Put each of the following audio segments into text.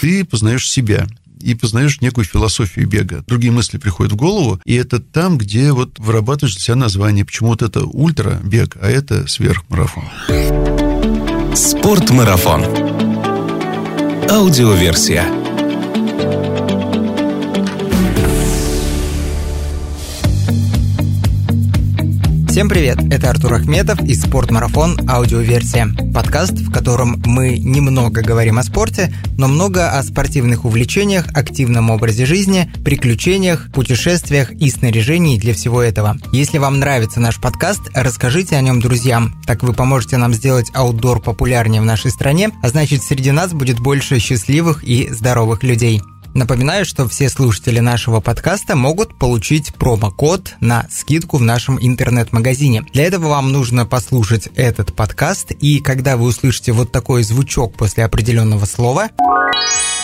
ты познаешь себя и познаешь некую философию бега. Другие мысли приходят в голову, и это там, где вот вырабатываешь для себя название. Почему вот это ультра-бег, а это сверхмарафон. Спортмарафон. Аудиоверсия. Всем привет! Это Артур Ахметов и «Спортмарафон. Аудиоверсия». Подкаст, в котором мы немного говорим о спорте, но много о спортивных увлечениях, активном образе жизни, приключениях, путешествиях и снаряжении для всего этого. Если вам нравится наш подкаст, расскажите о нем друзьям. Так вы поможете нам сделать аутдор популярнее в нашей стране, а значит среди нас будет больше счастливых и здоровых людей. Напоминаю, что все слушатели нашего подкаста могут получить промокод на скидку в нашем интернет-магазине. Для этого вам нужно послушать этот подкаст, и когда вы услышите вот такой звучок после определенного слова,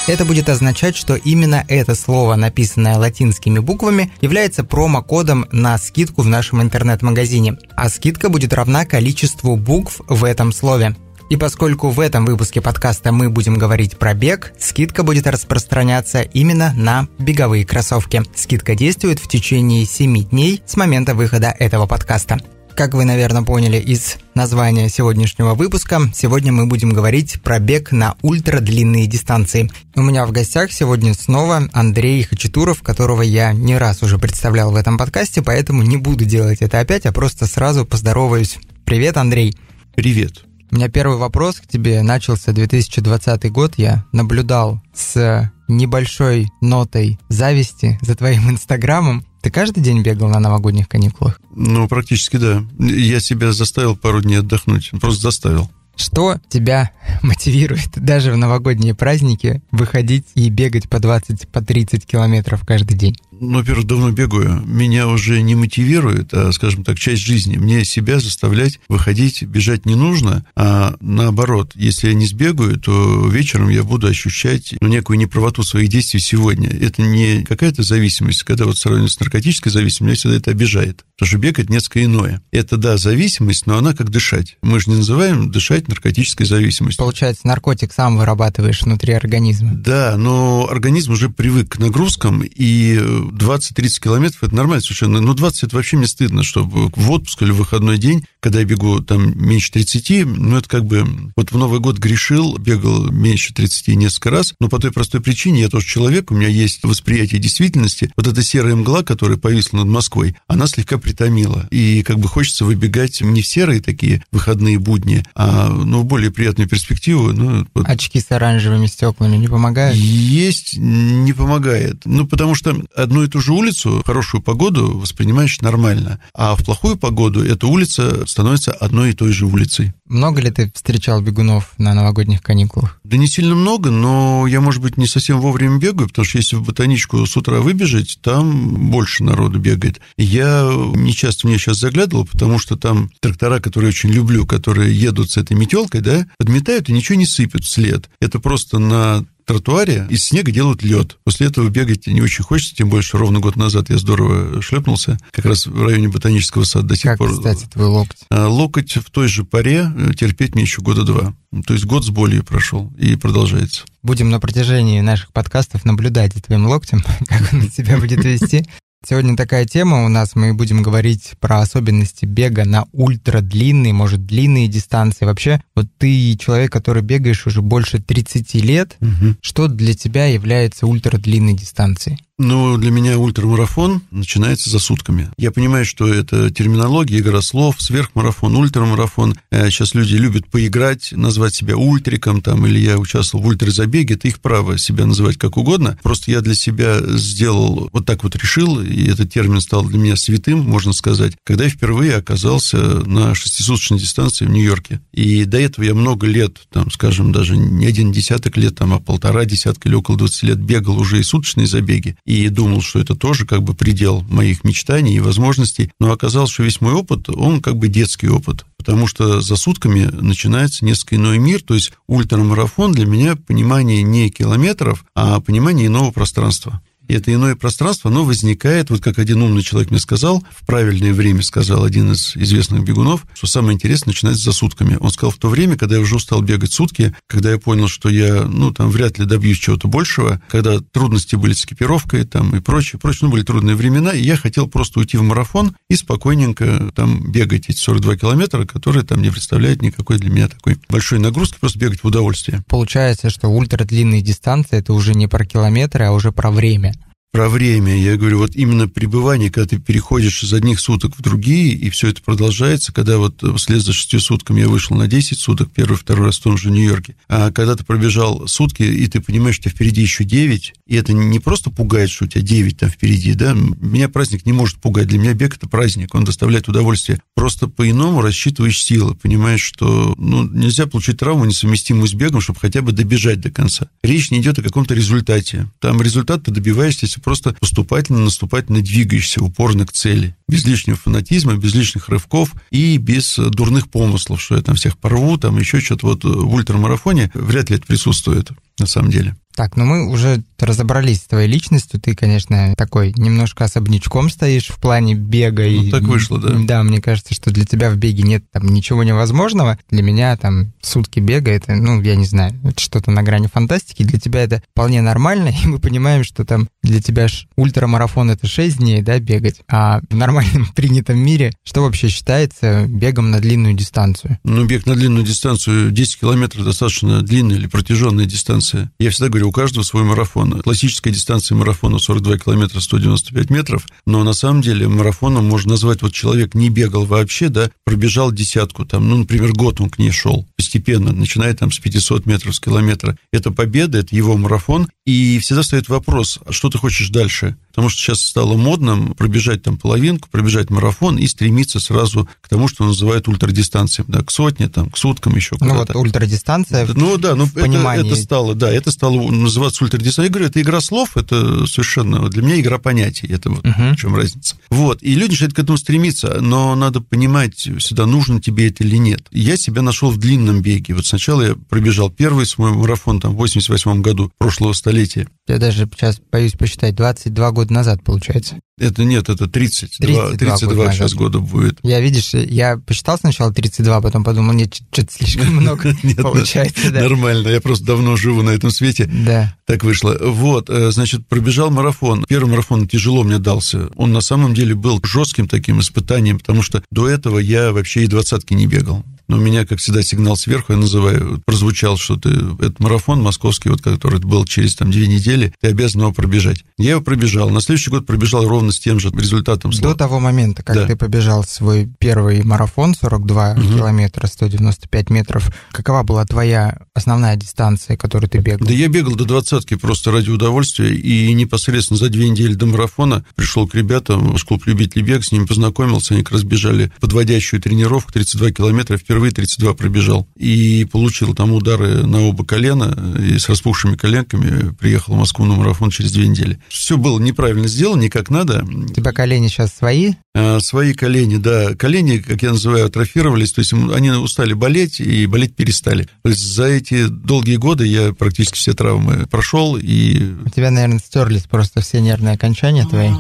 это будет означать, что именно это слово, написанное латинскими буквами, является промокодом на скидку в нашем интернет-магазине. А скидка будет равна количеству букв в этом слове. И поскольку в этом выпуске подкаста мы будем говорить про бег, скидка будет распространяться именно на беговые кроссовки. Скидка действует в течение 7 дней с момента выхода этого подкаста. Как вы, наверное, поняли из названия сегодняшнего выпуска, сегодня мы будем говорить про бег на ультрадлинные дистанции. У меня в гостях сегодня снова Андрей Хачатуров, которого я не раз уже представлял в этом подкасте, поэтому не буду делать это опять, а просто сразу поздороваюсь. Привет, Андрей. Привет. У меня первый вопрос к тебе начался 2020 год. Я наблюдал с небольшой нотой зависти за твоим инстаграмом. Ты каждый день бегал на новогодних каникулах? Ну, практически да. Я себя заставил пару дней отдохнуть. Просто заставил. Что тебя мотивирует даже в новогодние праздники выходить и бегать по 20, по 30 километров каждый день? Ну, во-первых, давно бегаю. Меня уже не мотивирует, а, скажем так, часть жизни. Мне себя заставлять выходить, бежать не нужно, а наоборот, если я не сбегаю, то вечером я буду ощущать ну, некую неправоту своих действий сегодня. Это не какая-то зависимость, когда вот сравниваю с наркотической зависимостью, меня всегда это обижает. Потому что бег – это несколько иное. Это, да, зависимость, но она как дышать. Мы же не называем дышать наркотической зависимостью. Получается, наркотик сам вырабатываешь внутри организма. Да, но организм уже привык к нагрузкам, и 20-30 километров – это нормально совершенно. Но 20 – это вообще мне стыдно, чтобы в отпуск или в выходной день, когда я бегу там меньше 30, ну, это как бы... Вот в Новый год грешил, бегал меньше 30 несколько раз, но по той простой причине, я тоже человек, у меня есть восприятие действительности. Вот эта серая мгла, которая повисла над Москвой, она слегка притомила. И как бы хочется выбегать не в серые такие выходные будни, а ну, в более приятную перспективу. Ну, вот. Очки с оранжевыми стеклами не помогают? Есть, не помогает. Ну, потому что одну и ту же улицу хорошую погоду воспринимаешь нормально, а в плохую погоду эта улица становится одной и той же улицей. Много ли ты встречал бегунов на новогодних каникулах? Да не сильно много, но я, может быть, не совсем вовремя бегаю, потому что если в ботаничку с утра выбежать, там больше народу бегает. Я не часто в нее сейчас заглядывал, потому что там трактора, которые очень люблю, которые едут с этой метелкой, да, подметают и ничего не сыпят вслед. Это просто на тротуаре из снега делают лед. После этого бегать не очень хочется, тем больше ровно год назад я здорово шлепнулся, как раз в районе ботанического сада до сих как, пор. кстати, твой локоть? А, локоть в той же паре э, терпеть мне еще года два. То есть год с болью прошел и продолжается. Будем на протяжении наших подкастов наблюдать за твоим локтем, как он себя будет вести. Сегодня такая тема у нас, мы будем говорить про особенности бега на ультра длинные, может, длинные дистанции. Вообще, вот ты человек, который бегаешь уже больше 30 лет, угу. что для тебя является ультра длинной дистанцией? Ну, для меня ультрамарафон начинается за сутками. Я понимаю, что это терминология, игра слов, сверхмарафон, ультрамарафон. Э, сейчас люди любят поиграть, назвать себя ультриком, там, или я участвовал в ультразабеге. Это их право себя называть как угодно. Просто я для себя сделал, вот так вот решил, и этот термин стал для меня святым, можно сказать, когда я впервые оказался на шестисуточной дистанции в Нью-Йорке. И до этого я много лет, там, скажем, даже не один десяток лет, там, а полтора десятка или около 20 лет бегал уже и суточные забеги и думал, что это тоже как бы предел моих мечтаний и возможностей, но оказалось, что весь мой опыт, он как бы детский опыт, потому что за сутками начинается несколько иной мир, то есть ультрамарафон для меня понимание не километров, а понимание иного пространства. Это иное пространство, оно возникает, вот как один умный человек мне сказал, в правильное время сказал один из известных бегунов, что самое интересное начинается за сутками. Он сказал, в то время, когда я уже устал бегать сутки, когда я понял, что я, ну, там, вряд ли добьюсь чего-то большего, когда трудности были с экипировкой, там, и прочее, прочее, ну, были трудные времена, и я хотел просто уйти в марафон и спокойненько там бегать эти 42 километра, которые там не представляют никакой для меня такой большой нагрузки, просто бегать в удовольствие. Получается, что ультрадлинные дистанции – это уже не про километры, а уже про время про время. Я говорю, вот именно пребывание, когда ты переходишь из одних суток в другие, и все это продолжается, когда вот вслед за шестью сутками я вышел на 10 суток, первый, второй раз в том же Нью-Йорке, а когда ты пробежал сутки, и ты понимаешь, что впереди еще 9, и это не просто пугает, что у тебя 9 там впереди, да, меня праздник не может пугать, для меня бег это праздник, он доставляет удовольствие. Просто по-иному рассчитываешь силы, понимаешь, что ну, нельзя получить травму, несовместимую с бегом, чтобы хотя бы добежать до конца. Речь не идет о каком-то результате. Там результат ты добиваешься, просто поступательно, наступательно двигаешься упорно к цели. Без лишнего фанатизма, без лишних рывков и без дурных помыслов, что я там всех порву, там еще что-то. Вот в ультрамарафоне вряд ли это присутствует на самом деле. Так, ну мы уже разобрались с твоей личностью. Ты, конечно, такой немножко особнячком стоишь в плане бега. Ну, и, так вышло, да. Да, мне кажется, что для тебя в беге нет там ничего невозможного. Для меня там сутки бега, это, ну, я не знаю, это что-то на грани фантастики. Для тебя это вполне нормально, и мы понимаем, что там для тебя ж ультрамарафон это 6 дней, да, бегать. А в нормальном принятом мире что вообще считается бегом на длинную дистанцию? Ну, бег на длинную дистанцию 10 километров достаточно длинная или протяженная дистанция. Я всегда говорю, у каждого свой марафон. Классическая дистанция марафона 42 километра 195 метров, но на самом деле марафоном можно назвать, вот человек не бегал вообще, да, пробежал десятку, там, ну, например, год он к ней шел, постепенно, начиная там с 500 метров, с километра. Это победа, это его марафон, и всегда стоит вопрос, а что ты хочешь дальше? Потому что сейчас стало модным пробежать там половинку, пробежать марафон и стремиться сразу к тому, что называют ультрадистанцией, да, к сотне, там, к суткам еще ну, куда-то. Ну вот ультрадистанция Ну да, ну это, это стало, да, это стало называться ультрадистанцией. Я говорю, это игра слов, это совершенно для меня игра понятий, это вот uh-huh. в чем разница. Вот, и люди начинают к этому стремиться, но надо понимать всегда, нужно тебе это или нет. Я себя нашел в длинном беге. Вот сначала я пробежал первый свой марафон там в 88 году прошлого столетия. Я даже сейчас боюсь посчитать, 22 года назад, получается. Это нет, это 30. 32, 32 года сейчас года будет. Я, видишь, я посчитал сначала 32, потом подумал, нет, что-то слишком много получается. Нормально, я просто давно живу на этом свете. Да. Так вышло. Вот, э, значит, пробежал марафон. Первый марафон тяжело мне дался. Он на самом деле был жестким таким испытанием, потому что до этого я вообще и двадцатки не бегал. Но у меня, как всегда, сигнал сверху, я называю, прозвучал, что ты, этот марафон московский, вот, который был через там две недели, ты обязан его пробежать. Я его пробежал. На следующий год пробежал ровно с тем же результатом. До того момента, как да. ты побежал свой первый марафон, 42 угу. километра, 195 метров, какова была твоя основная дистанция, которую ты бегал? Да я бегал до двадцатки просто ради удовольствия, и непосредственно за две недели до марафона пришел к ребятам в клуб «Любитель бег», с ними познакомился, они как раз бежали подводящую тренировку, 32 километра в впервые 32 пробежал. И получил там удары на оба колена, и с распухшими коленками приехал в Москву на марафон через две недели. Все было неправильно сделано, не как надо. У тебя колени сейчас свои? А, свои колени, да. Колени, как я называю, атрофировались, то есть они устали болеть и болеть перестали. То есть за эти долгие годы я практически все травмы прошел и... У тебя, наверное, стерлись просто все нервные окончания твои?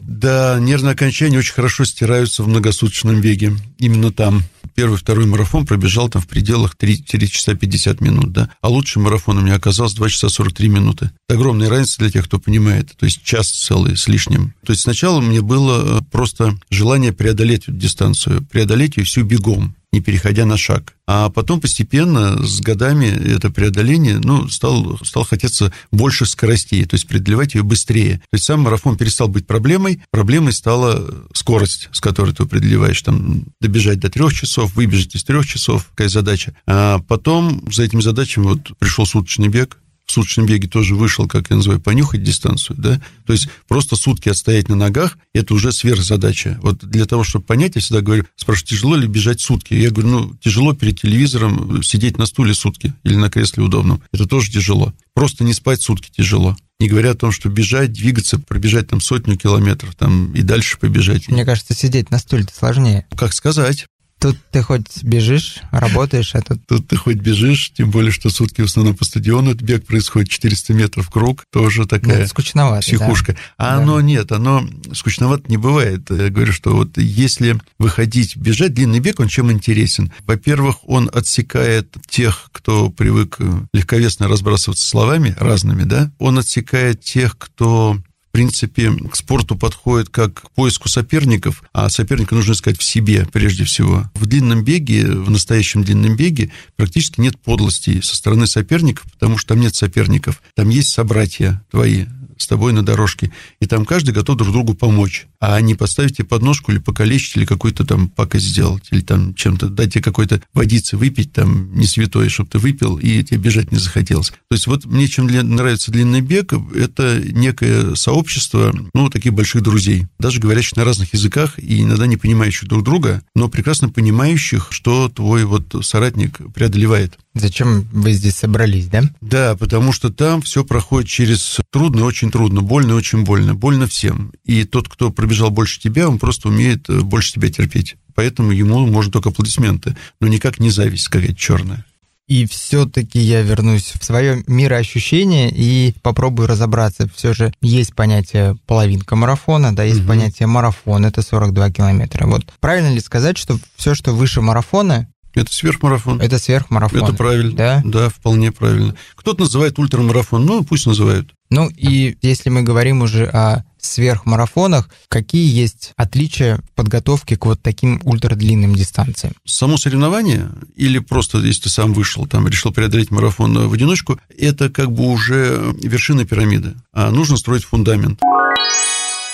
Да, нервные окончания очень хорошо стираются в многосуточном беге. Именно там первый, второй марафон пробежал там в пределах 3, 3 часа 50 минут, да. А лучший марафон у меня оказался 2 часа 43 минуты. Это огромная разница для тех, кто понимает. То есть час целый с лишним. То есть сначала мне было э, просто желание преодолеть эту дистанцию, преодолеть ее всю бегом не переходя на шаг. А потом постепенно, с годами, это преодоление, ну, стал, стал хотеться больше скоростей, то есть преодолевать ее быстрее. То есть сам марафон перестал быть проблемой, проблемой стала скорость, с которой ты преодолеваешь, там, добежать до трех часов, выбежать из трех часов, какая задача. А потом за этими задачами вот пришел суточный бег, в суточном беге тоже вышел, как я называю, понюхать дистанцию, да, то есть просто сутки отстоять на ногах, это уже сверхзадача. Вот для того, чтобы понять, я всегда говорю, спрашиваю, тяжело ли бежать сутки? Я говорю, ну, тяжело перед телевизором сидеть на стуле сутки или на кресле удобном. Это тоже тяжело. Просто не спать сутки тяжело. Не говоря о том, что бежать, двигаться, пробежать там сотню километров там и дальше побежать. Мне кажется, сидеть на стуле-то сложнее. Как сказать? Тут ты хоть бежишь, работаешь, а тут... Тут ты хоть бежишь, тем более, что сутки в основном по стадиону, бег происходит 400 метров круг, тоже такая ну, скучновато, психушка. Да. А да. оно нет, оно скучновато не бывает. Я говорю, что вот если выходить, бежать, длинный бег, он чем интересен? Во-первых, он отсекает тех, кто привык легковесно разбрасываться словами разными, да, он отсекает тех, кто принципе, к спорту подходит как к поиску соперников, а соперника нужно искать в себе прежде всего. В длинном беге, в настоящем длинном беге практически нет подлостей со стороны соперников, потому что там нет соперников. Там есть собратья твои, с тобой на дорожке, и там каждый готов друг другу помочь, а не поставить тебе подножку или покалечить, или какую-то там пакость сделать, или там чем-то дать тебе какой-то водицы выпить, там, не святой, чтобы ты выпил, и тебе бежать не захотелось. То есть вот мне чем нравится длинный бег, это некое сообщество, ну, таких больших друзей, даже говорящих на разных языках и иногда не понимающих друг друга, но прекрасно понимающих, что твой вот соратник преодолевает. Зачем вы здесь собрались, да? Да, потому что там все проходит через трудно, очень трудно, больно, очень больно. Больно всем. И тот, кто пробежал больше тебя, он просто умеет э, больше тебя терпеть. Поэтому ему можно только аплодисменты, но никак не зависть какая-то черная. И все-таки я вернусь в свое мироощущение и попробую разобраться. Все же есть понятие половинка марафона, да, есть угу. понятие марафон, это 42 километра. Вот правильно ли сказать, что все, что выше марафона, это сверхмарафон. Это сверхмарафон. Это правильно. Да? Да, вполне правильно. Кто-то называет ультрамарафон, ну, пусть называют. Ну, и если мы говорим уже о сверхмарафонах, какие есть отличия в подготовке к вот таким ультрадлинным дистанциям? Само соревнование или просто, если ты сам вышел, там, решил преодолеть марафон в одиночку, это как бы уже вершина пирамиды. А нужно строить фундамент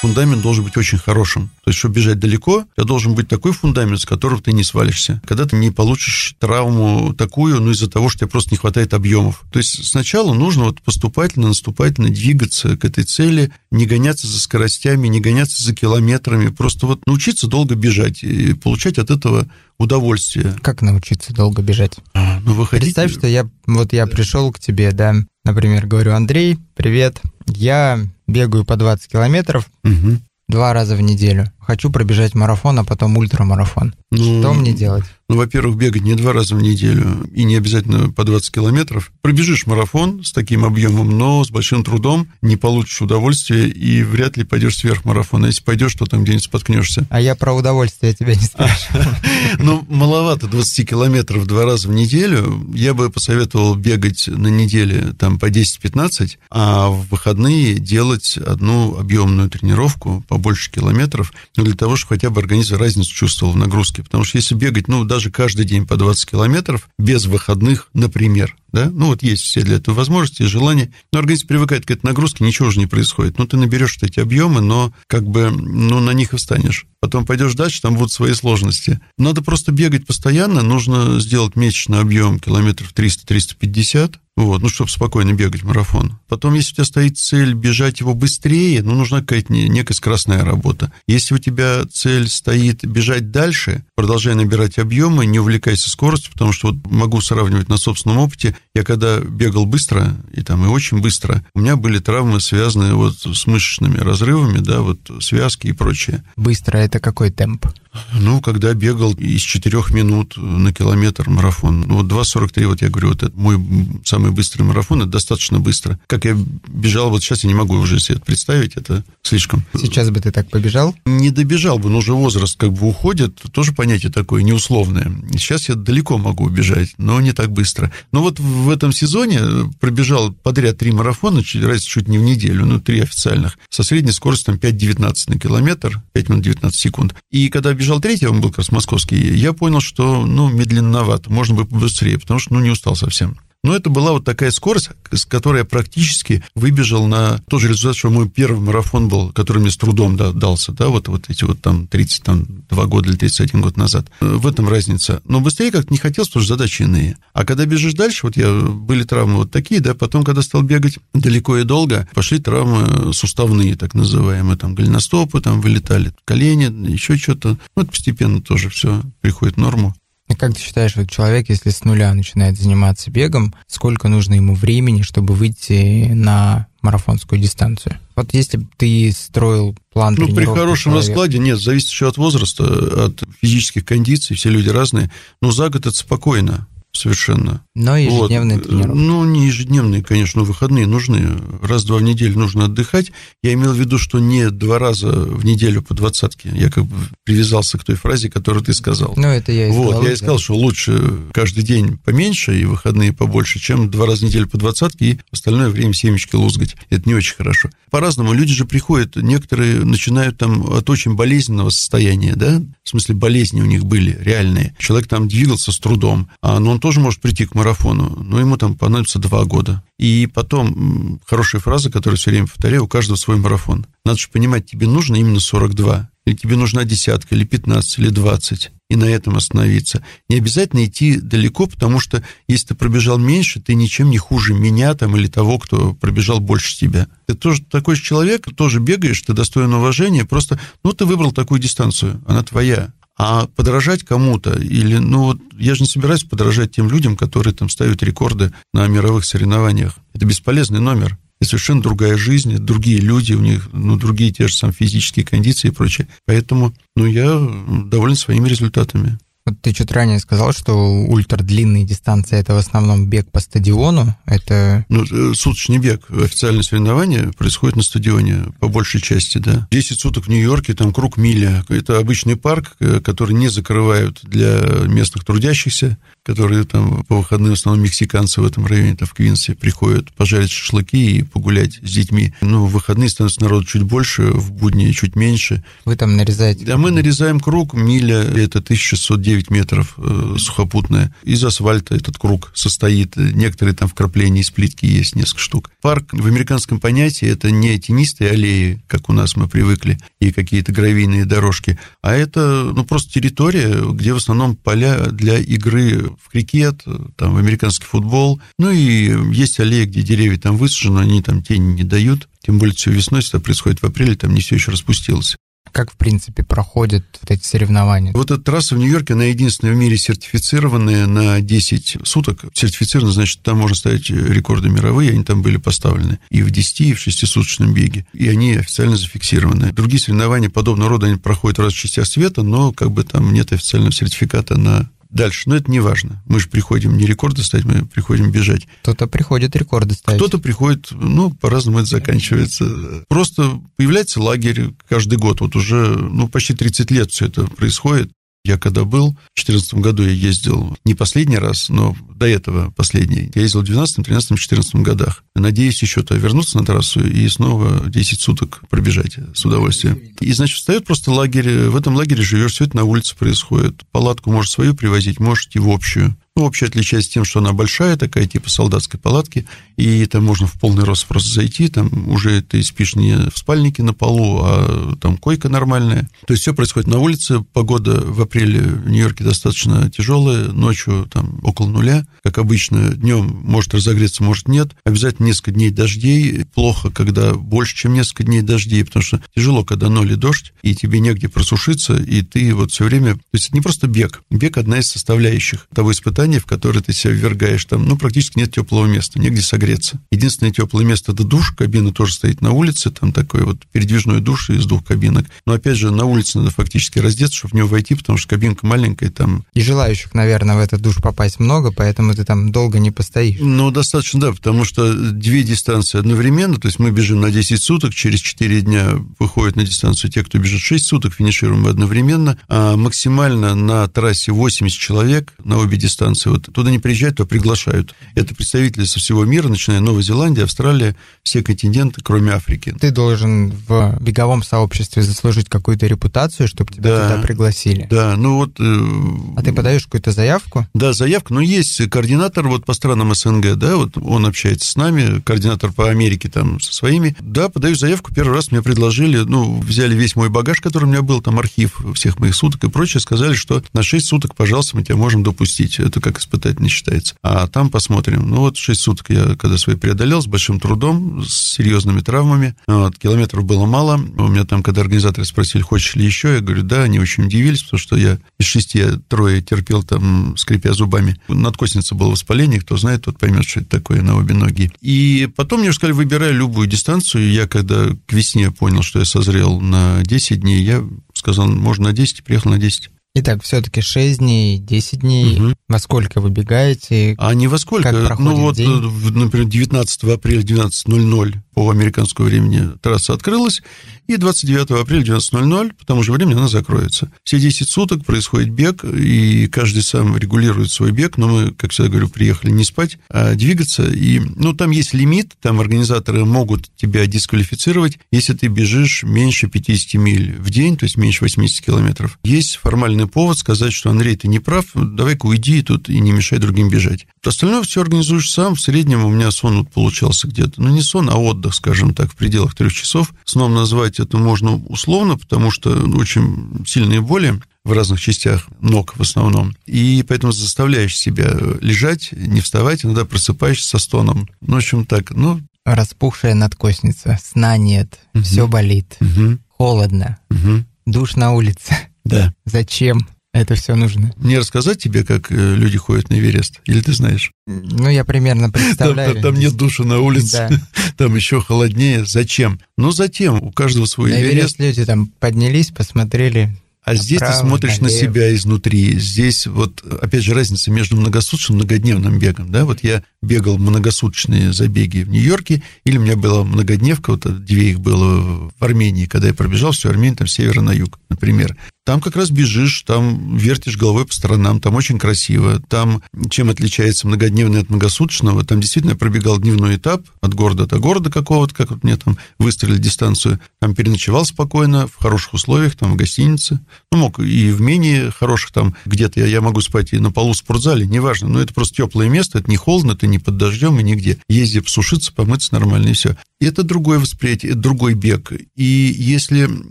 фундамент должен быть очень хорошим. То есть, чтобы бежать далеко, тебя должен быть такой фундамент, с которого ты не свалишься. Когда ты не получишь травму такую, ну, из-за того, что тебе просто не хватает объемов. То есть, сначала нужно вот поступательно, наступательно двигаться к этой цели, не гоняться за скоростями, не гоняться за километрами, просто вот научиться долго бежать и получать от этого удовольствие. Как научиться долго бежать? А, ну, выходить... Представь, что я вот я пришел к тебе, да, например, говорю, Андрей, привет, я бегаю по 20 километров угу. два раза в неделю. Хочу пробежать марафон, а потом ультрамарафон. Ну, что мне делать? Ну, во-первых, бегать не два раза в неделю и не обязательно по 20 километров. Пробежишь марафон с таким объемом, но с большим трудом не получишь удовольствия и вряд ли пойдешь сверхмарафон. А если пойдешь, то там где-нибудь споткнешься. А я про удовольствие тебя не спрашиваю. Ну, маловато 20 километров два раза в неделю. Я бы посоветовал бегать на неделе там по 10-15, а в выходные делать одну объемную тренировку по больше километров, для того, чтобы хотя бы организм разницу чувствовал в нагрузке. Потому что если бегать, ну, даже каждый день по 20 километров, без выходных, например, да, ну вот есть все для этого возможности, желания, но организм привыкает к этой нагрузке, ничего же не происходит. Ну, ты наберешь вот эти объемы, но как бы, ну, на них и встанешь. Потом пойдешь дальше, там будут свои сложности. Надо просто бегать постоянно, нужно сделать месячный объем километров 300-350, вот, ну, чтобы спокойно бегать марафон. Потом, если у тебя стоит цель бежать его быстрее, ну, нужна какая-то некая скоростная работа. Если у тебя цель стоит бежать дальше, продолжай набирать объемы, не увлекайся скоростью, потому что вот могу сравнивать на собственном опыте. Я когда бегал быстро, и там и очень быстро, у меня были травмы, связанные вот с мышечными разрывами, да, вот связки и прочее. Быстро это какой темп? Ну, когда бегал из 4 минут на километр марафон. Ну, вот 2.43, вот я говорю, вот это мой самый быстрый марафон, это достаточно быстро. Как я бежал, вот сейчас я не могу уже себе это представить, это слишком. Сейчас бы ты так побежал? Не добежал бы, но уже возраст как бы уходит, тоже понятие такое неусловное. Сейчас я далеко могу бежать, но не так быстро. Но вот в этом сезоне пробежал подряд три марафона, раз чуть не в неделю, ну, три официальных, со средней скоростью 5.19 на километр, 5 минут 19 секунд. И когда бежал третий, он был как раз московский, я понял, что, ну, медленновато, можно бы быстрее, потому что, ну, не устал совсем. Но это была вот такая скорость, с которой я практически выбежал на тот же результат, что мой первый марафон был, который мне с трудом да, дался, да, вот, вот эти вот там 32 года или 31 год назад. В этом разница. Но быстрее как-то не хотелось, потому что задачи иные. А когда бежишь дальше, вот я, были травмы вот такие, да, потом, когда стал бегать далеко и долго, пошли травмы суставные, так называемые, там, голеностопы, там, вылетали колени, еще что-то. Это постепенно тоже все приходит в норму. И как ты считаешь, вот человек, если с нуля начинает заниматься бегом, сколько нужно ему времени, чтобы выйти на марафонскую дистанцию? Вот если бы ты строил план Ну, при хорошем человека... раскладе, нет, зависит еще от возраста, от физических кондиций, все люди разные, но за год это спокойно совершенно. Но ежедневные вот. тренировки. Ну, не ежедневные, конечно, выходные нужны. Раз-два в неделю нужно отдыхать. Я имел в виду, что не два раза в неделю по двадцатке. Я как бы привязался к той фразе, которую ты сказал. Ну, это я и сказал. Вот, я сказал, да. что лучше каждый день поменьше и выходные побольше, чем два раза в неделю по двадцатке и остальное время семечки лузгать. Это не очень хорошо. По-разному. Люди же приходят, некоторые начинают там от очень болезненного состояния, да, в смысле болезни у них были реальные. Человек там двигался с трудом, а, но он тоже может прийти к марафону, но ему там понадобится два года. И потом хорошая фраза, которую все время повторяю, у каждого свой марафон. Надо же понимать, тебе нужно именно 42, или тебе нужна десятка, или 15, или 20, и на этом остановиться. Не обязательно идти далеко, потому что если ты пробежал меньше, ты ничем не хуже меня там или того, кто пробежал больше тебя. Ты тоже такой же человек, тоже бегаешь, ты достоин уважения, просто, ну, ты выбрал такую дистанцию, она твоя. А подражать кому-то или, ну вот, я же не собираюсь подражать тем людям, которые там ставят рекорды на мировых соревнованиях. Это бесполезный номер. Это совершенно другая жизнь, другие люди, у них ну, другие те же самые физические кондиции и прочее. Поэтому ну, я доволен своими результатами. Вот ты чуть ранее сказал, что ультрадлинные дистанции это в основном бег по стадиону. Это... Ну, э, суточный бег. Официальное соревнование происходит на стадионе, по большей части, да. 10 суток в Нью-Йорке, там круг миля. Это обычный парк, э, который не закрывают для местных трудящихся, которые там по выходным, в основном мексиканцы в этом районе, там в Квинсе, приходят пожарить шашлыки и погулять с детьми. Ну, в выходные становится народу чуть больше, в будни чуть меньше. Вы там нарезаете? Да, мы нарезаем круг, миля, это 1609 9 метров э, сухопутная. Из асфальта этот круг состоит. Некоторые там вкрапления из плитки есть, несколько штук. Парк в американском понятии это не тенистые аллеи, как у нас мы привыкли, и какие-то гравийные дорожки, а это ну, просто территория, где в основном поля для игры в крикет, там, в американский футбол. Ну и есть аллеи, где деревья там высажены, они там тени не дают. Тем более все весной, это происходит в апреле, там не все еще распустилось. Как, в принципе, проходят вот эти соревнования? Вот эта трасса в Нью-Йорке, она единственная в мире сертифицированная на 10 суток. Сертифицирована, значит, там можно ставить рекорды мировые, они там были поставлены и в 10, и в 6-суточном беге. И они официально зафиксированы. Другие соревнования подобного рода, они проходят раз в частях света, но как бы там нет официального сертификата на дальше. Но это не важно. Мы же приходим не рекорды ставить, мы приходим бежать. Кто-то приходит рекорды ставить. Кто-то приходит, ну, по-разному это заканчивается. Просто появляется лагерь каждый год. Вот уже, ну, почти 30 лет все это происходит. Я когда был, в 2014 году я ездил не последний раз, но до этого последний. Я ездил в 12, 13, 14 годах. Надеюсь еще-то вернуться на трассу и снова 10 суток пробежать с удовольствием. И, значит, встает просто лагерь. В этом лагере живешь, все это на улице происходит. Палатку можешь свою привозить, можешь идти в общую. Ну, вообще отличается тем, что она большая, такая, типа солдатской палатки, и там можно в полный рост просто зайти, там уже ты спишь не в спальнике на полу, а там койка нормальная. То есть все происходит на улице, погода в апреле в Нью-Йорке достаточно тяжелая, ночью там около нуля, как обычно, днем может разогреться, может нет. Обязательно несколько дней дождей, плохо, когда больше, чем несколько дней дождей, потому что тяжело, когда ноль и дождь, и тебе негде просушиться, и ты вот все время... То есть это не просто бег, бег одна из составляющих того испытания, состояние, в которое ты себя ввергаешь, там, ну, практически нет теплого места, негде согреться. Единственное теплое место – это душ, кабина тоже стоит на улице, там такой вот передвижной душ из двух кабинок. Но, опять же, на улице надо фактически раздеться, чтобы в него войти, потому что кабинка маленькая, там... И желающих, наверное, в этот душ попасть много, поэтому ты там долго не постоишь. Ну, достаточно, да, потому что две дистанции одновременно, то есть мы бежим на 10 суток, через 4 дня выходят на дистанцию те, кто бежит 6 суток, финишируем одновременно, а максимально на трассе 80 человек на обе дистанции конференции. Вот туда не приезжают, то приглашают. Это представители со всего мира, начиная Новой Зеландии, Австралия, все континенты, кроме Африки. Ты должен в беговом сообществе заслужить какую-то репутацию, чтобы тебя да, туда пригласили. Да, ну вот... Э, а ты подаешь какую-то заявку? Да, заявку. Но есть координатор вот по странам СНГ, да, вот он общается с нами, координатор по Америке там со своими. Да, подаю заявку. Первый раз мне предложили, ну, взяли весь мой багаж, который у меня был, там архив всех моих суток и прочее, сказали, что на 6 суток, пожалуйста, мы тебя можем допустить. Это это как испытательный считается. А там посмотрим. Ну вот 6 суток я когда свои преодолел с большим трудом, с серьезными травмами. Вот, километров было мало. У меня там, когда организаторы спросили, хочешь ли еще, я говорю, да, они очень удивились, потому что я из шести трое терпел там, скрипя зубами. Надкосница было воспаление, кто знает, тот поймет, что это такое на обе ноги. И потом мне сказали, выбирай любую дистанцию. Я когда к весне понял, что я созрел на 10 дней, я сказал, можно на 10, приехал на 10. Итак, все-таки 6 дней, 10 дней. Угу. Во сколько вы бегаете? А не во сколько? Как ну вот, день? например, 19 апреля 12.00 по американскому времени трасса открылась, и 29 апреля 19.00 по тому же времени она закроется. Все 10 суток происходит бег, и каждый сам регулирует свой бег, но мы, как всегда говорю, приехали не спать, а двигаться. И, ну, там есть лимит, там организаторы могут тебя дисквалифицировать, если ты бежишь меньше 50 миль в день, то есть меньше 80 километров. Есть формальный повод сказать, что, Андрей, ты не прав, давай-ка уйди тут и не мешай другим бежать. Остальное все организуешь сам. В среднем у меня сон вот получался где-то, ну, не сон, а отдых, скажем так, в пределах трех часов. Сном назвать это можно условно, потому что очень сильные боли в разных частях ног в основном. И поэтому заставляешь себя лежать, не вставать, иногда просыпаешься со стоном. Ну, в общем, так, ну... Распухшая надкосница, сна нет, угу. все болит, угу. холодно, угу. душ на улице. Да. Зачем? это все нужно. Не рассказать тебе, как э, люди ходят на Эверест? Или ты знаешь? Ну, я примерно представляю. Там, там, там нет душа на улице, да. там еще холоднее. Зачем? Ну, затем, у каждого свой на Эверест. Эверест люди там поднялись, посмотрели, а здесь ты смотришь налево. на себя изнутри. Здесь вот, опять же, разница между многосуточным и многодневным бегом. Да? Вот я бегал многосуточные забеги в Нью-Йорке, или у меня была многодневка, вот две их было в Армении, когда я пробежал всю Армению, там с севера на юг, например. Там как раз бежишь, там вертишь головой по сторонам, там очень красиво. Там чем отличается многодневный от многосуточного? Там действительно я пробегал дневной этап от города до города какого-то, как вот мне там выстроили дистанцию. Там переночевал спокойно, в хороших условиях, там в гостинице. Ну, мог и в менее хороших, там где-то я, я могу спать и на полу в спортзале, неважно. Но это просто теплое место, это не холодно, это не под дождем и нигде. Езди посушиться, помыться нормально и все. И это другое восприятие, это другой бег. И если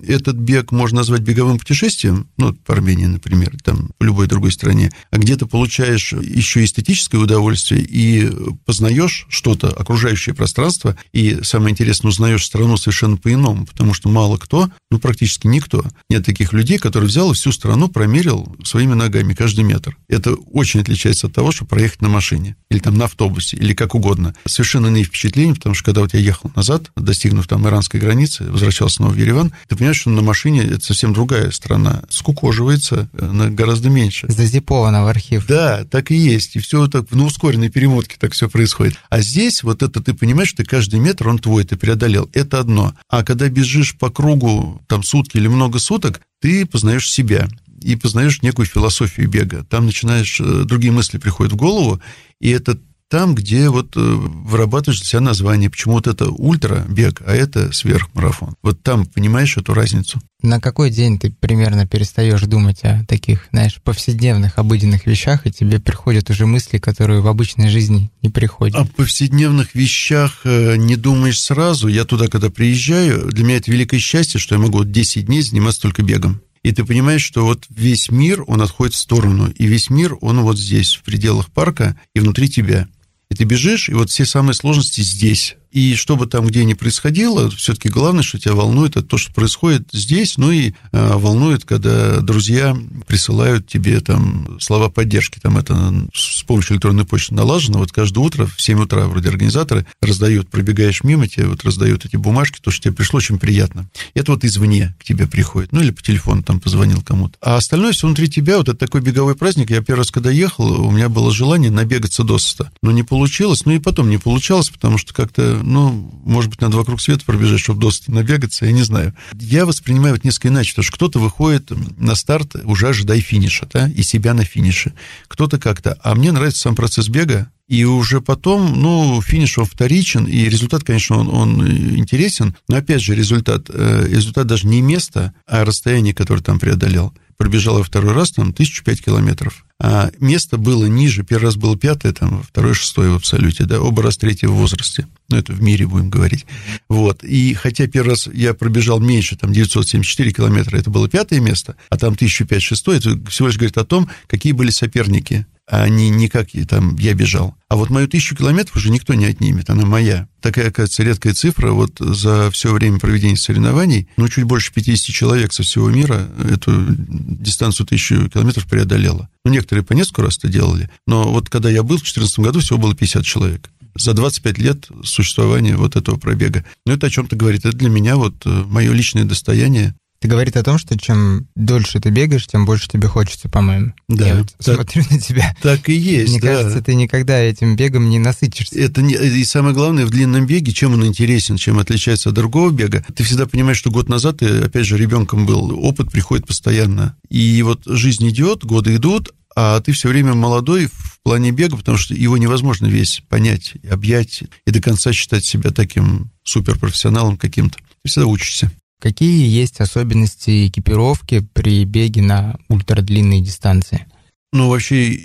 этот бег можно назвать беговым путешествием, ну, по Армении, например, там, в любой другой стране, а где ты получаешь еще эстетическое удовольствие и познаешь что-то, окружающее пространство, и, самое интересное, узнаешь страну совершенно по-иному, потому что мало кто, ну, практически никто, нет таких людей, который взял и всю страну промерил своими ногами каждый метр. Это очень отличается от того, что проехать на машине, или там на автобусе, или как угодно. Совершенно иные впечатления, потому что когда вот я ехал назад, достигнув там иранской границы, возвращался снова в Ереван, ты понимаешь, что на машине это совсем другая страна. Скукоживается на гораздо меньше. Зазиповано в архив. Да, так и есть. И все так на ускоренной перемотке так все происходит. А здесь вот это ты понимаешь, что каждый метр, он твой, ты преодолел. Это одно. А когда бежишь по кругу там сутки или много суток, ты познаешь себя и познаешь некую философию бега. Там начинаешь, э, другие мысли приходят в голову, и это там, где вот э, вырабатываешь для себя название, почему вот это ультра-бег, а это сверхмарафон. Вот там понимаешь эту разницу. На какой день ты примерно перестаешь думать о таких, знаешь, повседневных, обыденных вещах, и тебе приходят уже мысли, которые в обычной жизни не приходят? О повседневных вещах э, не думаешь сразу. Я туда, когда приезжаю, для меня это великое счастье, что я могу 10 дней заниматься только бегом. И ты понимаешь, что вот весь мир, он отходит в сторону, и весь мир, он вот здесь, в пределах парка и внутри тебя. И ты бежишь, и вот все самые сложности здесь. И что бы там где ни происходило, все-таки главное, что тебя волнует, это то, что происходит здесь, ну и э, волнует, когда друзья присылают тебе там слова поддержки. Там это с помощью электронной почты налажено. Вот каждое утро в 7 утра вроде организаторы раздают, пробегаешь мимо, тебе вот раздают эти бумажки, то, что тебе пришло очень приятно. Это вот извне к тебе приходит. Ну или по телефону там позвонил кому-то. А остальное все внутри тебя, вот это такой беговой праздник. Я первый раз, когда ехал, у меня было желание набегаться досыта. Но не получилось, ну и потом не получалось, потому что как-то ну, может быть, надо вокруг света пробежать, чтобы досыта набегаться, я не знаю. Я воспринимаю это несколько иначе, потому что кто-то выходит на старт, уже ожидая финиша, да, и себя на финише. Кто-то как-то. А мне нравится сам процесс бега, и уже потом, ну, финиш он вторичен, и результат, конечно, он, он интересен, но опять же результат, э, результат даже не место, а расстояние, которое там преодолел. Пробежал я второй раз, там, тысячу пять километров. А место было ниже, первый раз было пятое, там, второе шестое в абсолюте, да, оба раз третье в возрасте. Ну, это в мире будем говорить. Вот. И хотя первый раз я пробежал меньше, там, 974 километра, это было пятое место, а там 1005 шестое, это всего лишь говорит о том, какие были соперники а не, как там я бежал. А вот мою тысячу километров уже никто не отнимет, она моя. Такая, оказывается, редкая цифра. Вот за все время проведения соревнований, ну, чуть больше 50 человек со всего мира эту дистанцию тысячу километров преодолела. Ну, некоторые по несколько раз это делали, но вот когда я был в 2014 году, всего было 50 человек за 25 лет существования вот этого пробега. Но это о чем-то говорит. Это для меня вот э, мое личное достояние. Это говорит о том, что чем дольше ты бегаешь, тем больше тебе хочется, по-моему. Да. Я вот так, смотрю на тебя. Так и есть, Мне да. кажется, ты никогда этим бегом не насытишься. Это не, и самое главное, в длинном беге, чем он интересен, чем отличается от другого бега, ты всегда понимаешь, что год назад ты, опять же, ребенком был, опыт приходит постоянно. И вот жизнь идет, годы идут, а ты все время молодой в плане бега, потому что его невозможно весь понять, объять и до конца считать себя таким суперпрофессионалом каким-то. Ты всегда учишься. Какие есть особенности экипировки при беге на ультрадлинные дистанции? Ну, вообще,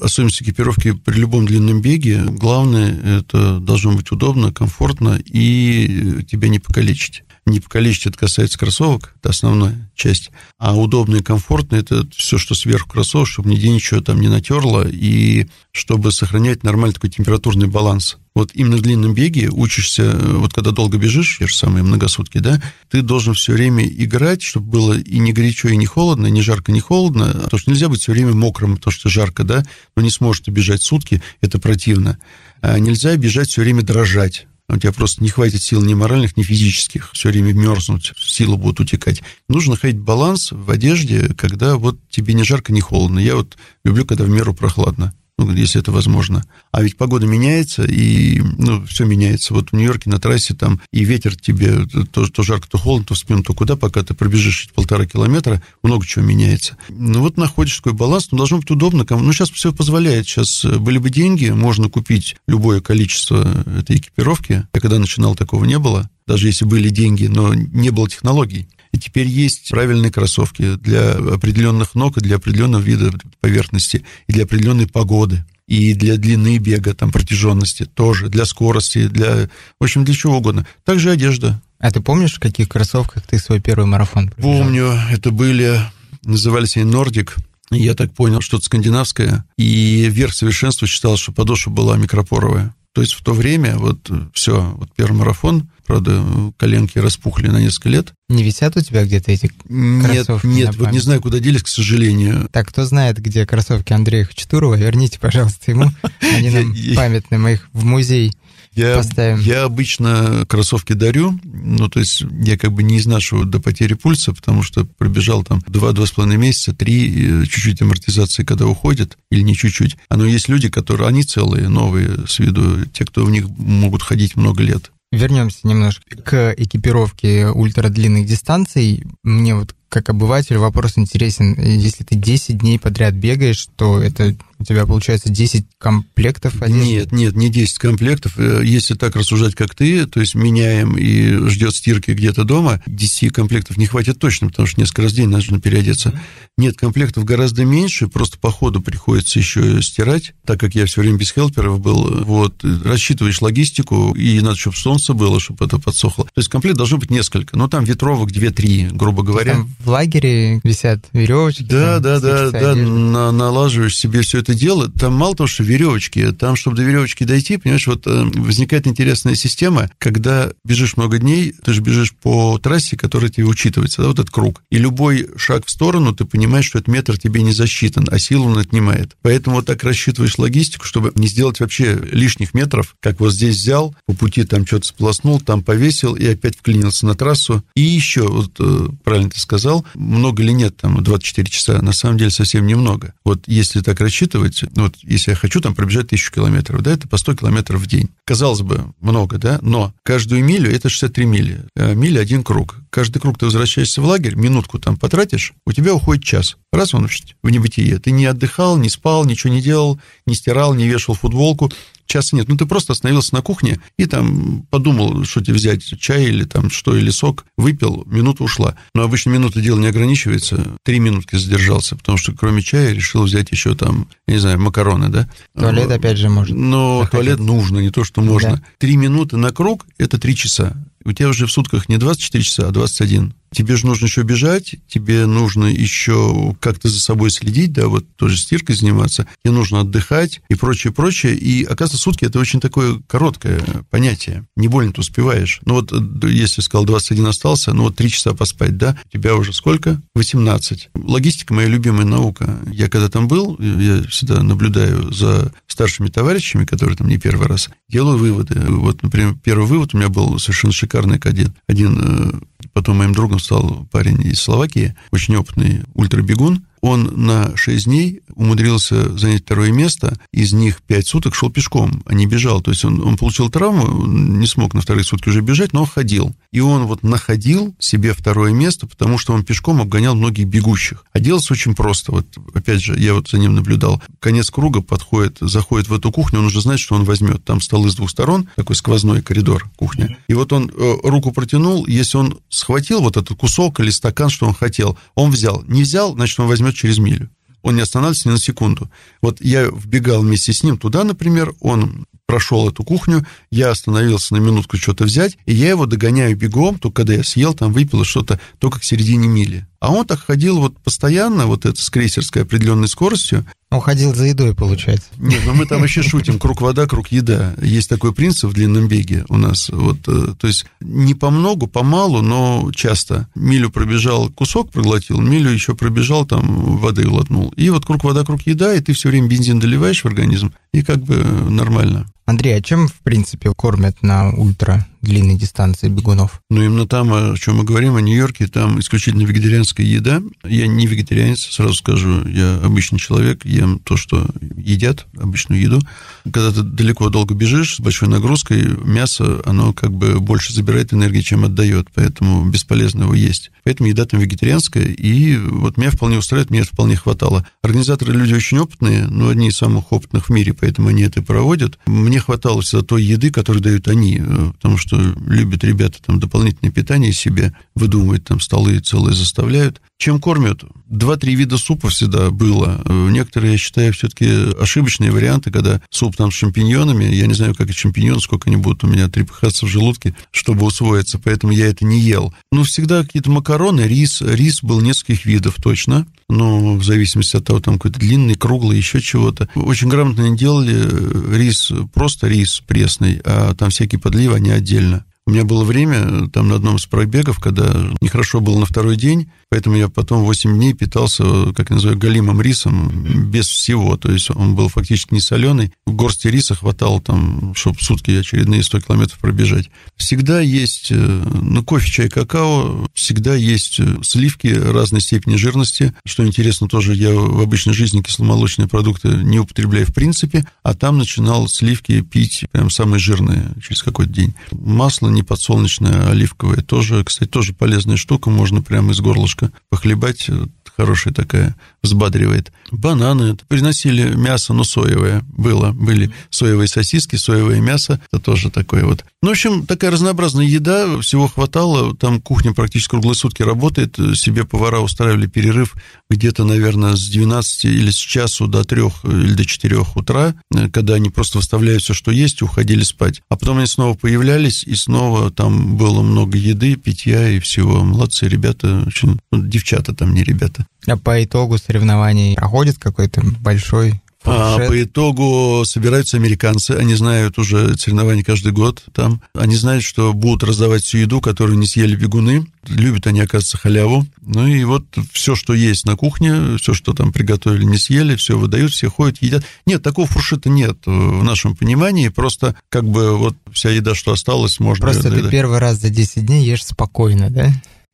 особенность экипировки при любом длинном беге, главное, это должно быть удобно, комфортно и тебя не покалечить. Не покалечить, это касается кроссовок, это основная часть. А удобно и комфортно, это все, что сверху кроссовок, чтобы нигде ничего там не натерло, и чтобы сохранять нормальный такой температурный баланс. Вот именно в длинном беге учишься, вот когда долго бежишь, те же самые многосутки, да, ты должен все время играть, чтобы было и не горячо, и не холодно, не жарко, не холодно, потому что нельзя быть все время мокрым, потому что жарко, да, но не сможешь ты бежать сутки, это противно. А нельзя бежать все время дрожать, у тебя просто не хватит сил ни моральных, ни физических, все время мерзнуть, силы будут утекать. Нужно находить баланс в одежде, когда вот тебе не жарко, не холодно. Я вот люблю, когда в меру прохладно ну, если это возможно. А ведь погода меняется, и ну, все меняется. Вот в Нью-Йорке на трассе там и ветер тебе то, то жарко, то холодно, то в спину, то куда, пока ты пробежишь полтора километра, много чего меняется. Ну вот находишь такой баланс, но должно быть удобно. Ну сейчас все позволяет. Сейчас были бы деньги, можно купить любое количество этой экипировки. Я когда начинал, такого не было. Даже если были деньги, но не было технологий. И теперь есть правильные кроссовки для определенных ног и для определенного вида поверхности, и для определенной погоды, и для длины бега, там, протяженности тоже, для скорости, для, в общем, для чего угодно. Также одежда. А ты помнишь, в каких кроссовках ты свой первый марафон пробежал? Помню, это были, назывались они Нордик, я так понял, что-то скандинавское, и верх совершенства считал, что подошва была микропоровая. То есть в то время вот все, вот первый марафон, правда, коленки распухли на несколько лет. Не висят у тебя где-то эти нет, кроссовки? Нет, вот не знаю, куда делись, к сожалению. Так, кто знает, где кроссовки Андрея Хачатурова, верните, пожалуйста, ему. Они нам памятны, мы их в музей я, поставим. Я обычно кроссовки дарю, ну, то есть я как бы не изношу до потери пульса, потому что пробежал там 2-2,5 месяца, 3, чуть-чуть амортизации, когда уходит, или не чуть-чуть. А но есть люди, которые, они целые, новые с виду, те, кто в них могут ходить много лет. Вернемся немножко к экипировке ультрадлинных дистанций. Мне вот как обыватель вопрос интересен. Если ты 10 дней подряд бегаешь, то это у тебя получается 10 комплектов одежды? Нет, нет, не 10 комплектов. Э, если так рассуждать, как ты, то есть меняем и ждет стирки где-то дома, 10 комплектов не хватит точно, потому что несколько раз в день нужно переодеться. Нет, комплектов гораздо меньше, просто по ходу приходится еще стирать, так как я все время без хелперов был. Вот, рассчитываешь логистику, и надо, чтобы солнце было, чтобы это подсохло. То есть комплект должно быть несколько, но там ветровок 2-3, грубо говоря. Там в лагере висят веревочки. Да, там, да, да, да, на, налаживаешь себе все это дело. Там мало того, что веревочки, там, чтобы до веревочки дойти, понимаешь, вот э, возникает интересная система, когда бежишь много дней, ты же бежишь по трассе, которая тебе учитывается, да, вот этот круг. И любой шаг в сторону, ты понимаешь, что этот метр тебе не засчитан, а силу он отнимает. Поэтому вот так рассчитываешь логистику, чтобы не сделать вообще лишних метров, как вот здесь взял, по пути там что-то сполоснул, там повесил и опять вклинился на трассу. И еще, вот э, правильно ты сказал, много ли нет там 24 часа, на самом деле совсем немного. Вот если так рассчитывать, ну вот если я хочу там пробежать тысячу километров, да, это по 100 километров в день. Казалось бы, много, да, но каждую милю это 63 мили. А миля один круг. Каждый круг ты возвращаешься в лагерь, минутку там потратишь, у тебя уходит час. Раз он в небытие. Ты не отдыхал, не спал, ничего не делал, не стирал, не вешал футболку, часа нет. Ну, ты просто остановился на кухне и там подумал, что тебе взять, чай или там что, или сок, выпил, минута ушла. Но обычно минута дело не ограничивается, три минутки задержался, потому что кроме чая решил взять еще там, я не знаю, макароны, да? Туалет опять же можно. Но заходить. туалет нужно, не то, что можно. Три да. минуты на круг – это три часа. У тебя уже в сутках не 24 часа, а 21. тебе же нужно еще бежать, тебе нужно еще как-то за собой следить, да, вот тоже стиркой заниматься, тебе нужно отдыхать и прочее, прочее. И, оказывается, сутки – это очень такое короткое понятие. Не больно ты успеваешь. Ну вот, если сказал, 21 остался, ну вот 3 часа поспать, да, у тебя уже сколько? 18. Логистика – моя любимая наука. Я когда там был, я всегда наблюдаю за старшими товарищами, которые там не первый раз, делаю выводы. Вот, например, первый вывод у меня был совершенно шикарный один. Один э, потом моим другом стал парень из Словакии, очень опытный ультрабегун, он на 6 дней умудрился занять второе место, из них 5 суток шел пешком, а не бежал. То есть он, он получил травму, не смог на вторые сутки уже бежать, но ходил. И он вот находил себе второе место, потому что он пешком обгонял многих бегущих. А делалось очень просто. Вот опять же, я вот за ним наблюдал. Конец круга подходит, заходит в эту кухню, он уже знает, что он возьмет. Там столы с двух сторон, такой сквозной коридор кухня. И вот он э, руку протянул, если он схватил вот этот кусок или стакан, что он хотел, он взял. Не взял, значит, он возьмет через милю. Он не останавливается ни на секунду. Вот я вбегал вместе с ним туда, например, он прошел эту кухню, я остановился на минутку что-то взять, и я его догоняю бегом, только когда я съел, там выпил что-то, только к середине мили. А он так ходил вот постоянно, вот это с крейсерской определенной скоростью. Он ходил за едой, получается. Нет, ну мы там вообще шутим, круг вода, круг еда. Есть такой принцип в длинном беге у нас. Вот, э, то есть не по многу, по малу, но часто. Милю пробежал, кусок проглотил, милю еще пробежал, там воды глотнул. И вот круг вода, круг еда, и ты все время бензин доливаешь в организм, и как бы нормально. Андрей, а чем, в принципе, кормят на ультра длинной дистанции бегунов? Ну, именно там, о чем мы говорим, о Нью-Йорке, там исключительно вегетарианская еда. Я не вегетарианец, сразу скажу, я обычный человек, ем то, что едят, обычную еду. Когда ты далеко долго бежишь с большой нагрузкой, мясо, оно как бы больше забирает энергии, чем отдает, поэтому бесполезно его есть. Поэтому еда там вегетарианская, и вот меня вполне устраивает, мне вполне хватало. Организаторы люди очень опытные, но одни из самых опытных в мире, поэтому они это проводят. Мне хватало всегда той еды, которую дают они, э, потому что любят ребята там дополнительное питание себе, выдумывают там столы целые заставляют. Чем кормят? Два-три вида супа всегда было. Некоторые, я считаю, все-таки ошибочные варианты, когда суп там с шампиньонами, я не знаю, как и шампиньоны, сколько они будут у меня трепыхаться в желудке, чтобы усвоиться, поэтому я это не ел. Ну, всегда какие-то макароны, рис. Рис был нескольких видов точно, ну, в зависимости от того, там какой-то длинный, круглый, еще чего-то. Очень грамотно не делали рис, просто рис пресный, а там всякие подливы, они отдельно. Меня было время там на одном из пробегов, когда нехорошо было на второй день, Поэтому я потом 8 дней питался, как я называю, галимым рисом, без всего. То есть он был фактически не соленый. В горсти риса хватало там, чтобы сутки очередные 100 километров пробежать. Всегда есть, э, ну, кофе, чай, какао, всегда есть э, сливки разной степени жирности. Что интересно, тоже я в обычной жизни кисломолочные продукты не употребляю в принципе, а там начинал сливки пить прям самые жирные через какой-то день. Масло не подсолнечное, а оливковое тоже, кстати, тоже полезная штука, можно прямо из горлышка похлебать, хорошая такая, взбадривает. Бананы. Приносили мясо, но соевое было. Были соевые сосиски, соевое мясо. Это тоже такое вот. Ну, в общем, такая разнообразная еда. Всего хватало. Там кухня практически круглые сутки работает. Себе повара устраивали перерыв где-то, наверное, с 12 или с часу до 3 или до 4 утра, когда они просто выставляют все, что есть, и уходили спать. А потом они снова появлялись, и снова там было много еды, питья и всего. Молодцы ребята, очень... Ну, девчата там, не ребята. А по итогу соревнований проходит какой-то большой а по итогу собираются американцы, они знают уже соревнования каждый год там, они знают, что будут раздавать всю еду, которую не съели бегуны, любят они, оказывается, халяву, ну и вот все, что есть на кухне, все, что там приготовили, не съели, все выдают, все ходят, едят. Нет, такого фуршета нет в нашем понимании, просто как бы вот вся еда, что осталась, можно... Просто ты первый раз за 10 дней ешь спокойно, да?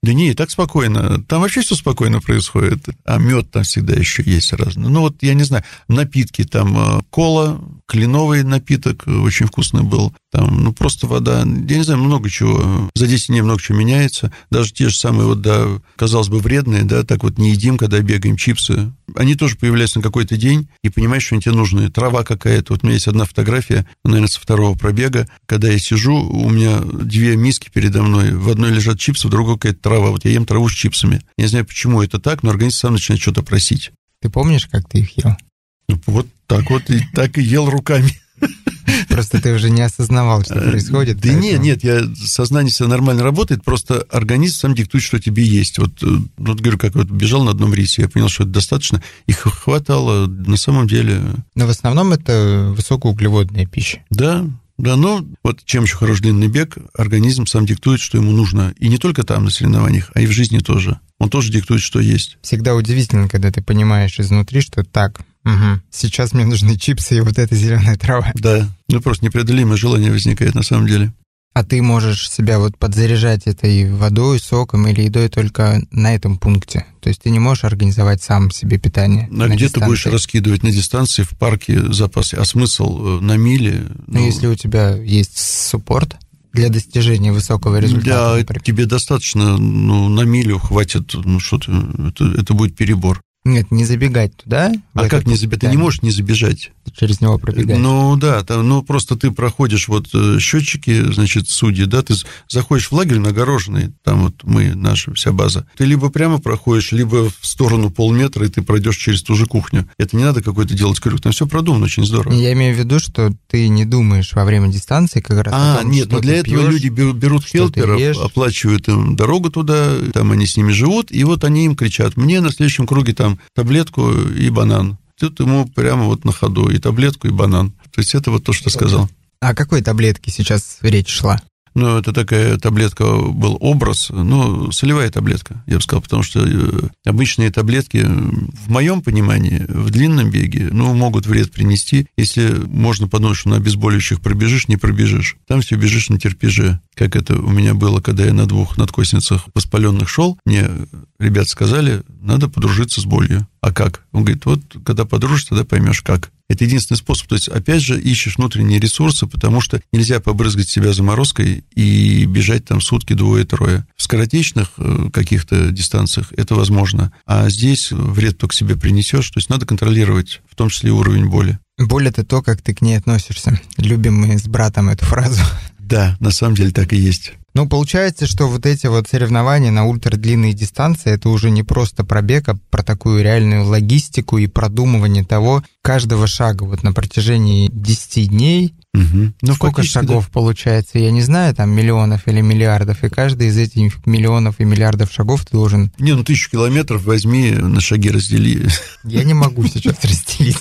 Да не, так спокойно. Там вообще все спокойно происходит. А мед там всегда еще есть разный. Ну вот, я не знаю, напитки там э, кола, кленовый напиток очень вкусный был. Там, ну, просто вода. Я не знаю, много чего. За 10 дней много чего меняется. Даже те же самые, вот, да, казалось бы, вредные, да, так вот не едим, когда бегаем чипсы. Они тоже появляются на какой-то день, и понимаешь, что они тебе нужны. Трава какая-то. Вот у меня есть одна фотография, наверное, со второго пробега, когда я сижу, у меня две миски передо мной. В одной лежат чипсы, в другой какая-то трава. Вот я ем траву с чипсами. Я не знаю, почему это так, но организм сам начинает что-то просить. Ты помнишь, как ты их ел? Ну, вот так вот, и так и ел руками. Просто ты уже не осознавал, что Э, происходит. Да нет, нет, я, сознание всегда нормально работает, просто организм сам диктует, что тебе есть. Вот, э, вот говорю, как вот бежал на одном рейсе, я понял, что это достаточно, и х- хватало на самом деле. Но в основном это высокоуглеводная пища. Да, да, но вот чем еще хорош длинный бег, организм сам диктует, что ему нужно. И не только там, на соревнованиях, а и в жизни тоже. Он тоже диктует, что есть. Всегда удивительно, когда ты понимаешь изнутри, что так, мгм, сейчас мне нужны чипсы и вот эта зеленая трава. Да, ну просто непреодолимое желание возникает на самом деле. А ты можешь себя вот подзаряжать этой водой, соком или едой только на этом пункте. То есть ты не можешь организовать сам себе питание. А на где ты будешь дистанции. раскидывать на дистанции в парке запасы? А смысл э, на миле? Ну, если у тебя есть суппорт для достижения высокого результата, Да, например. тебе достаточно, ну, на милю хватит, ну, что ты, это, это будет перебор. Нет, не забегать туда. А как не забегать? Ты не можешь не забежать. Через него пробегать. Ну, да, там, ну, просто ты проходишь вот э, счетчики, значит, судьи, да, ты заходишь в лагерь нагороженный, там вот мы, наша вся база. Ты либо прямо проходишь, либо в сторону полметра, и ты пройдешь через ту же кухню. Это не надо какой-то делать крюк, там все продумано очень здорово. Я имею в виду, что ты не думаешь во время дистанции как раз А, том, нет, но для этого пьешь. люди берут, хелперов, оплачивают им дорогу туда, там они с ними живут, и вот они им кричат, мне на следующем круге там таблетку и банан. Тут ему прямо вот на ходу и таблетку, и банан. То есть это вот то, что сказал. О какой таблетке сейчас речь шла? Ну, это такая таблетка, был образ, ну, солевая таблетка, я бы сказал, потому что э, обычные таблетки, в моем понимании, в длинном беге, ну, могут вред принести, если можно подумать, что на обезболивающих пробежишь, не пробежишь. Там все бежишь на терпеже, как это у меня было, когда я на двух надкосницах воспаленных шел, мне ребят сказали, надо подружиться с болью. А как? Он говорит, вот, когда подружишься, тогда поймешь, как. Это единственный способ. То есть, опять же, ищешь внутренние ресурсы, потому что нельзя побрызгать себя заморозкой и бежать там сутки двое-трое. В скоротечных э, каких-то дистанциях это возможно. А здесь вред только себе принесешь. То есть, надо контролировать, в том числе и уровень боли. Боль — это то, как ты к ней относишься. Любим мы с братом эту фразу. Да, на самом деле так и есть. Ну, получается, что вот эти вот соревнования на ультрадлинные дистанции, это уже не просто пробег, а про такую реальную логистику и продумывание того, каждого шага вот на протяжении 10 дней. Мгм. Ну, Сколько фактически, да. шагов получается, я не знаю, там миллионов или миллиардов, и каждый из этих миллионов и миллиардов шагов ты должен... Не, ну тысячу километров возьми, на шаги раздели. Я не могу сейчас разделить,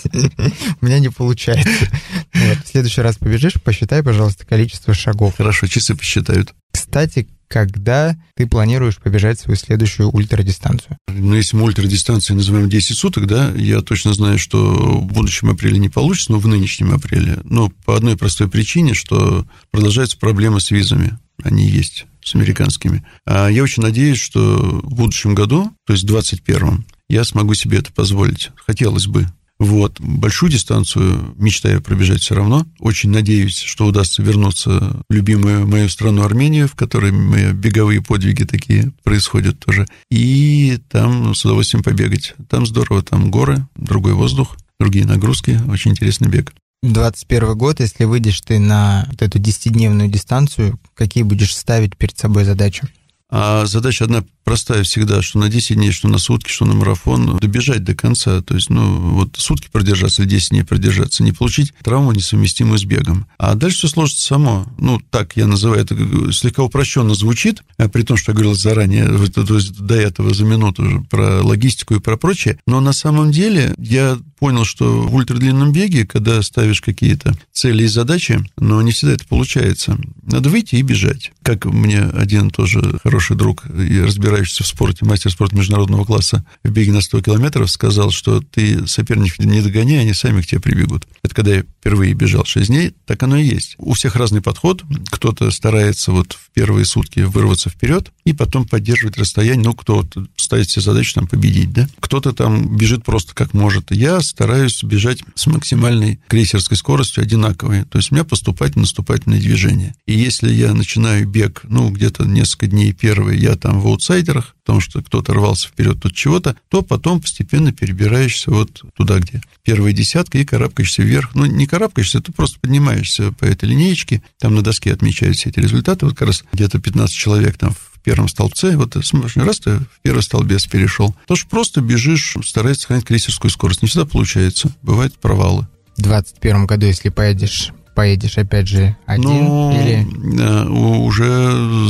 у меня не получается. В следующий раз побежишь, посчитай, пожалуйста, количество шагов. Хорошо, часы посчитают. Кстати, когда ты планируешь побежать свою следующую ультрадистанцию? Ну, если мы ультрадистанции называем 10 суток, да, я точно знаю, что в будущем апреле не получится, но в нынешнем апреле. Но по одной простой причине, что продолжаются проблемы с визами. Они есть с американскими. А я очень надеюсь, что в будущем году, то есть в 2021, я смогу себе это позволить. Хотелось бы. Вот. Большую дистанцию мечтаю пробежать все равно. Очень надеюсь, что удастся вернуться в любимую мою страну Армению, в которой мои беговые подвиги такие происходят тоже. И там с удовольствием побегать. Там здорово, там горы, другой воздух, другие нагрузки. Очень интересный бег. 21 год, если выйдешь ты на вот эту 10-дневную дистанцию, какие будешь ставить перед собой задачи? А задача одна простая всегда, что на 10 дней, что на сутки, что на марафон, добежать до конца. То есть, ну, вот сутки продержаться или 10 дней продержаться, не получить травму, несовместимую с бегом. А дальше все сложится само. Ну, так я называю это, слегка упрощенно звучит, а при том, что я говорил заранее, то есть до этого за минуту уже про логистику и про прочее. Но на самом деле я понял, что в ультрадлинном беге, когда ставишь какие-то цели и задачи, но не всегда это получается. Надо выйти и бежать. Как мне один тоже хороший друг и разбирающийся в спорте, мастер спорта международного класса в беге на 100 километров сказал, что ты соперников не догоняй, они сами к тебе прибегут. Это когда я впервые бежал 6 дней, так оно и есть. У всех разный подход. Кто-то старается вот в первые сутки вырваться вперед и потом поддерживать расстояние. Ну, кто-то ставит себе задачу там победить, да? Кто-то там бежит просто как может. Я стараюсь бежать с максимальной крейсерской скоростью одинаковой. То есть у меня поступательно наступательное движение. И если я начинаю бег, ну, где-то несколько дней первые, я там в аутсайдерах, потому что кто-то рвался вперед тут чего-то, то потом постепенно перебираешься вот туда, где первая десятка, и карабкаешься вверх. Ну, не карабкаешься, ты просто поднимаешься по этой линеечке, там на доске отмечают все эти результаты, вот как раз где-то 15 человек там в первом столбце, вот смотришь, раз ты в первый столбец перешел, то что просто бежишь, стараешься сохранить крейсерскую скорость. Не всегда получается, бывают провалы. В 21 году, если поедешь поедешь опять же один ну, или... Э, уже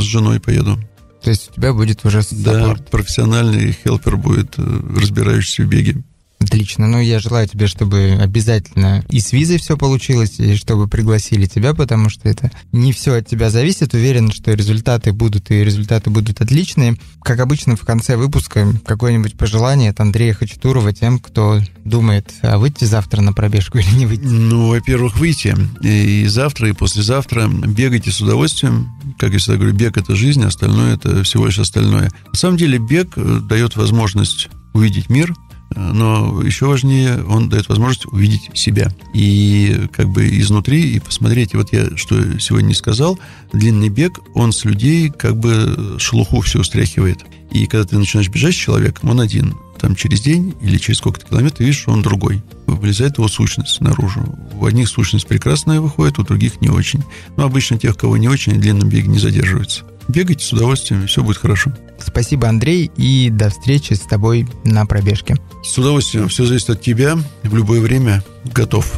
с женой поеду. То есть у тебя будет уже саппорт? Да, профессиональный хелпер будет, э, разбирающийся в беге. Отлично. Ну, я желаю тебе, чтобы обязательно и с визой все получилось, и чтобы пригласили тебя, потому что это не все от тебя зависит. Уверен, что результаты будут, и результаты будут отличные. Как обычно, в конце выпуска какое-нибудь пожелание от Андрея Хачатурова тем, кто думает, а выйти завтра на пробежку или не выйти? Ну, во-первых, выйти. И завтра, и послезавтра бегайте с удовольствием. Как я всегда говорю, бег – это жизнь, остальное – это всего лишь остальное. На самом деле бег э, дает возможность увидеть мир – но еще важнее, он дает возможность увидеть себя. И как бы изнутри, и посмотреть. Вот я, что сегодня не сказал, длинный бег, он с людей как бы шелуху все устряхивает. И когда ты начинаешь бежать с человеком, он один. Там через день или через сколько-то километров, ты видишь, что он другой. Вылезает его сущность наружу. У одних сущность прекрасная выходит, у других не очень. Но обычно тех, кого не очень, длинном беге не задерживаются. Бегайте с удовольствием, все будет хорошо. Спасибо, Андрей, и до встречи с тобой на пробежке. С удовольствием. Все зависит от тебя. В любое время готов.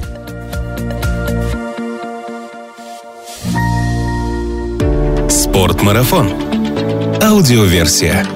Спортмарафон. Аудиоверсия.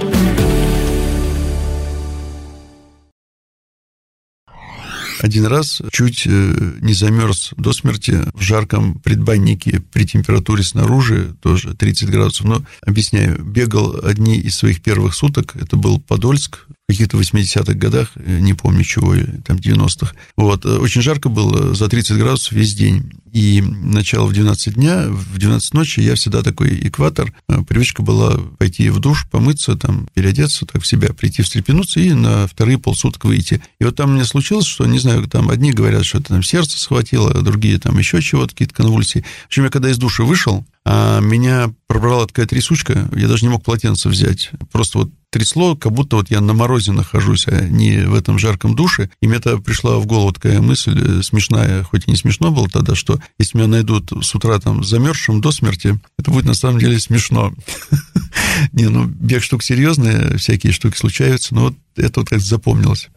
Один раз чуть э, не замерз до смерти в жарком предбаннике при температуре снаружи, тоже 30 градусов. Но, объясняю, бегал одни из своих первых суток, это был Подольск, в каких-то 80-х годах, э, не помню чего, там 90-х. Вот, э, очень жарко было, за 30 градусов весь день. И начало в 12 дня, в 12 ночи я всегда такой экватор. Э, привычка была пойти в душ, помыться, там, переодеться, так в себя, прийти встрепенуться и на вторые полсуток выйти. И вот там меня случилось, что, не знаю, там одни говорят, что это там сердце схватило, а другие там еще чего-то, какие-то конвульсии. В общем, я когда из души вышел, а меня пробрала такая трясучка, я даже не мог полотенце взять. Просто вот трясло, как будто вот я на морозе нахожусь, а не в этом жарком душе. И мне тогда пришла в голову такая мысль э, смешная, хоть и не смешно было тогда, что если меня найдут с утра там замерзшим до смерти, это будет на самом деле смешно. Не, ну, бег штук серьезные, всякие штуки случаются, но вот это вот как запомнилось.